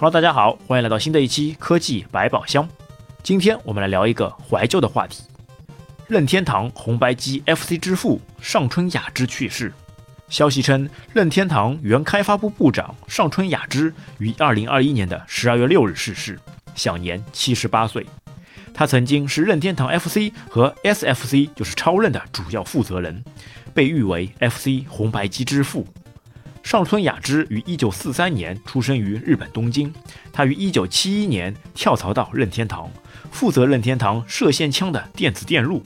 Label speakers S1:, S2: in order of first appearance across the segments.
S1: Hello，大家好，欢迎来到新的一期科技百宝箱。今天我们来聊一个怀旧的话题：任天堂红白机 FC 之父上春雅之去世。消息称，任天堂原开发部部长上春雅之于2021年的12月6日逝世，享年78岁。他曾经是任天堂 FC 和 SFC，就是超任的主要负责人，被誉为 FC 红白机之父。上村雅之于一九四三年出生于日本东京，他于一九七一年跳槽到任天堂，负责任天堂射线枪的电子电路。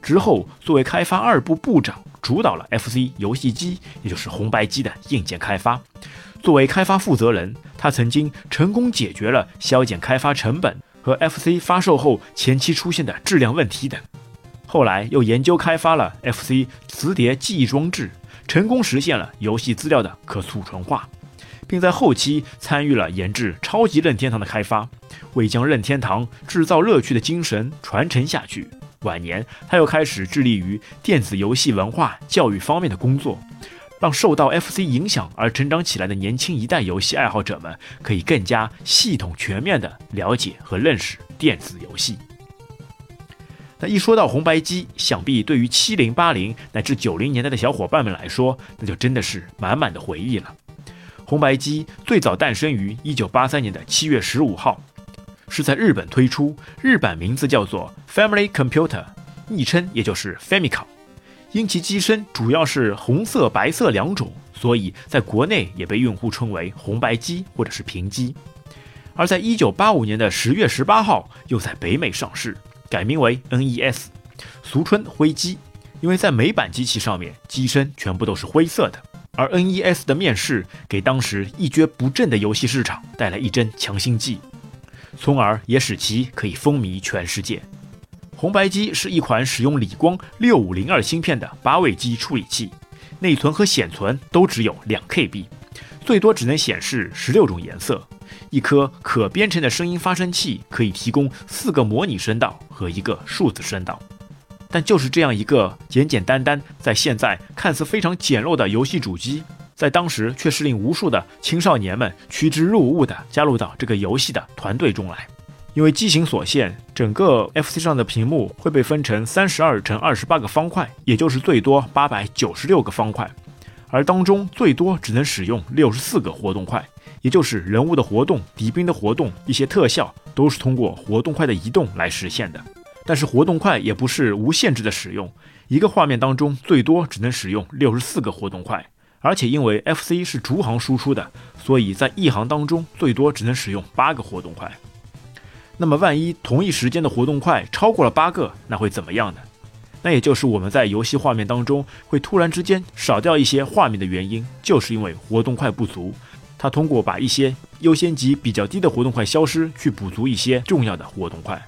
S1: 之后，作为开发二部部长，主导了 FC 游戏机，也就是红白机的硬件开发。作为开发负责人，他曾经成功解决了削减开发成本和 FC 发售后前期出现的质量问题等。后来又研究开发了 FC 磁碟记忆装置。成功实现了游戏资料的可储存化，并在后期参与了研制超级任天堂的开发，为将任天堂制造乐趣的精神传承下去。晚年，他又开始致力于电子游戏文化教育方面的工作，让受到 FC 影响而成长起来的年轻一代游戏爱好者们可以更加系统全面地了解和认识电子游戏。那一说到红白机，想必对于七零八零乃至九零年代的小伙伴们来说，那就真的是满满的回忆了。红白机最早诞生于一九八三年的七月十五号，是在日本推出，日版名字叫做 Family Computer，昵称也就是 Famicom。因其机身主要是红色、白色两种，所以在国内也被用户称为红白机或者是平机。而在一九八五年的十月十八号，又在北美上市。改名为 NES，俗称灰机，因为在美版机器上面机身全部都是灰色的。而 NES 的面世给当时一蹶不振的游戏市场带来一针强心剂，从而也使其可以风靡全世界。红白机是一款使用理光六五零二芯片的八位机处理器，内存和显存都只有两 KB，最多只能显示十六种颜色。一颗可编程的声音发生器可以提供四个模拟声道和一个数字声道，但就是这样一个简简单单，在现在看似非常简陋的游戏主机，在当时却是令无数的青少年们趋之若鹜的加入到这个游戏的团队中来。因为机型所限，整个 FC 上的屏幕会被分成三十二乘二十八个方块，也就是最多八百九十六个方块，而当中最多只能使用六十四个活动块。也就是人物的活动、敌兵的活动、一些特效，都是通过活动块的移动来实现的。但是活动块也不是无限制的使用，一个画面当中最多只能使用六十四个活动块，而且因为 FC 是逐行输出的，所以在一行当中最多只能使用八个活动块。那么万一同一时间的活动块超过了八个，那会怎么样呢？那也就是我们在游戏画面当中会突然之间少掉一些画面的原因，就是因为活动块不足。它通过把一些优先级比较低的活动块消失，去补足一些重要的活动块。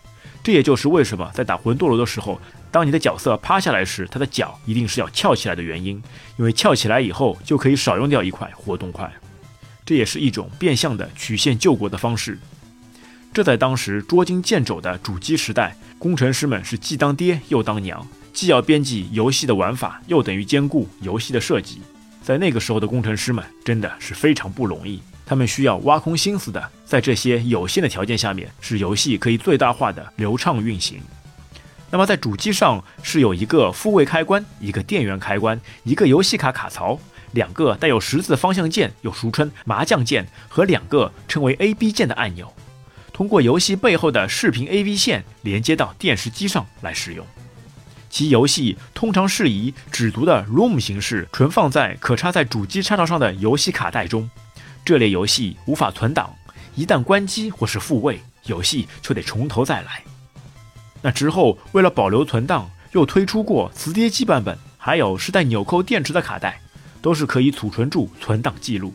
S1: 这也就是为什么在打魂斗罗的时候，当你的角色趴下来时，他的脚一定是要翘起来的原因。因为翘起来以后，就可以少用掉一块活动块。这也是一种变相的曲线救国的方式。这在当时捉襟见肘的主机时代，工程师们是既当爹又当娘，既要编辑游戏的玩法，又等于兼顾游戏的设计。在那个时候的工程师们真的是非常不容易，他们需要挖空心思的，在这些有限的条件下面，使游戏可以最大化的流畅运行。那么在主机上是有一个复位开关、一个电源开关、一个游戏卡卡槽、两个带有十字方向键，又俗称麻将键，和两个称为 A、B 键的按钮，通过游戏背后的视频 AV 线连接到电视机上来使用。其游戏通常是以只读的 ROM 形式存放在可插在主机插槽上的游戏卡带中。这类游戏无法存档，一旦关机或是复位，游戏就得从头再来。那之后，为了保留存档，又推出过磁碟机版本，还有是带纽扣电池的卡带，都是可以储存住存档记录。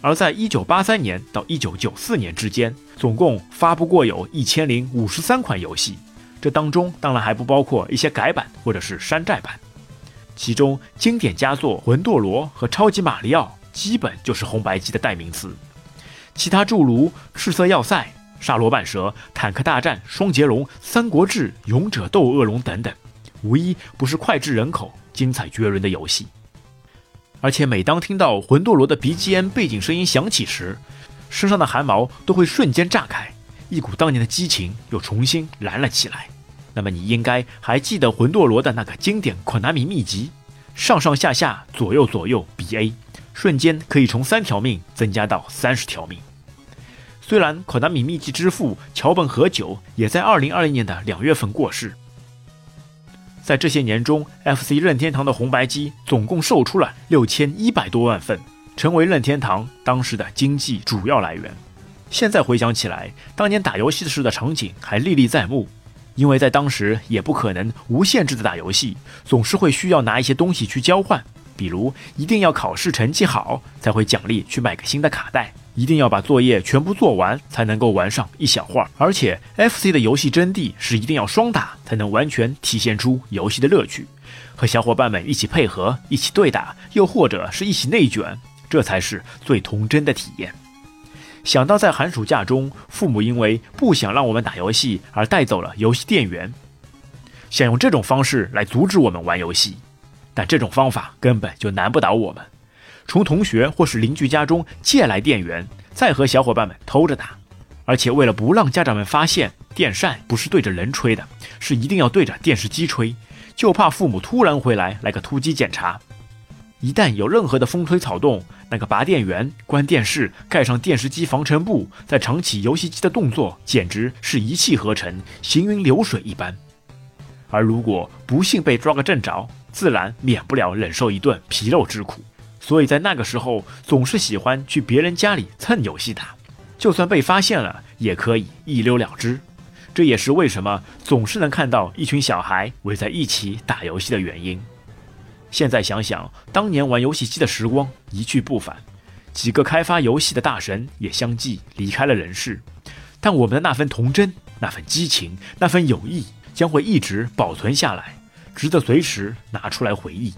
S1: 而在1983年到1994年之间，总共发布过有一千零五十三款游戏。这当中当然还不包括一些改版或者是山寨版，其中经典佳作《魂斗罗》和《超级马里奥》基本就是红白机的代名词，其他诸如《赤色要塞》《沙罗半蛇》《坦克大战》《双截龙》《三国志》《勇者斗恶龙》等等，无一不是脍炙人口、精彩绝伦的游戏。而且每当听到《魂斗罗》的 BGM 背景声音响起时，身上的汗毛都会瞬间炸开，一股当年的激情又重新燃了起来。那么你应该还记得魂斗罗的那个经典款纳米秘籍：上上下下左右左右 B A，瞬间可以从三条命增加到三十条命。虽然款纳米秘籍之父桥本和久也在二零二零年的两月份过世，在这些年中，FC 任天堂的红白机总共售出了六千一百多万份，成为任天堂当时的经济主要来源。现在回想起来，当年打游戏时的场景还历历在目，因为在当时也不可能无限制的打游戏，总是会需要拿一些东西去交换，比如一定要考试成绩好才会奖励去买个新的卡带。一定要把作业全部做完，才能够玩上一小会儿。而且，FC 的游戏真谛是一定要双打，才能完全体现出游戏的乐趣。和小伙伴们一起配合，一起对打，又或者是一起内卷，这才是最童真的体验。想到在寒暑假中，父母因为不想让我们打游戏而带走了游戏电源，想用这种方式来阻止我们玩游戏，但这种方法根本就难不倒我们。从同学或是邻居家中借来电源，再和小伙伴们偷着打，而且为了不让家长们发现，电扇不是对着人吹的，是一定要对着电视机吹，就怕父母突然回来来个突击检查。一旦有任何的风吹草动，那个拔电源、关电视、盖上电视机防尘布、再长启游戏机的动作，简直是一气呵成，行云流水一般。而如果不幸被抓个正着，自然免不了忍受一顿皮肉之苦。所以在那个时候，总是喜欢去别人家里蹭游戏打，就算被发现了，也可以一溜了之。这也是为什么总是能看到一群小孩围在一起打游戏的原因。现在想想，当年玩游戏机的时光一去不返，几个开发游戏的大神也相继离开了人世，但我们的那份童真、那份激情、那份友谊，将会一直保存下来，值得随时拿出来回忆。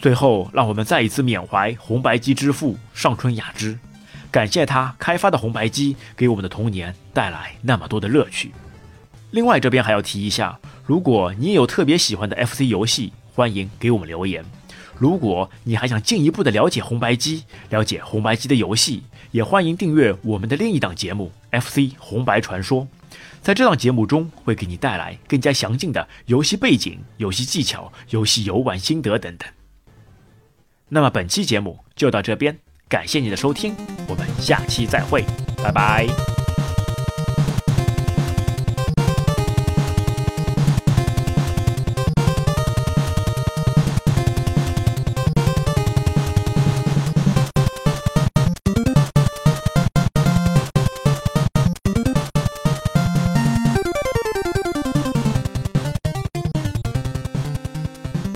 S1: 最后，让我们再一次缅怀红白机之父上春雅之，感谢他开发的红白机给我们的童年带来那么多的乐趣。另外，这边还要提一下，如果你也有特别喜欢的 FC 游戏，欢迎给我们留言。如果你还想进一步的了解红白机，了解红白机的游戏，也欢迎订阅我们的另一档节目 FC 红白传说。在这档节目中，会给你带来更加详尽的游戏背景、游戏技巧、游戏游玩心得等等。那么本期节目就到这边，感谢你的收听，我们下期再会，拜拜。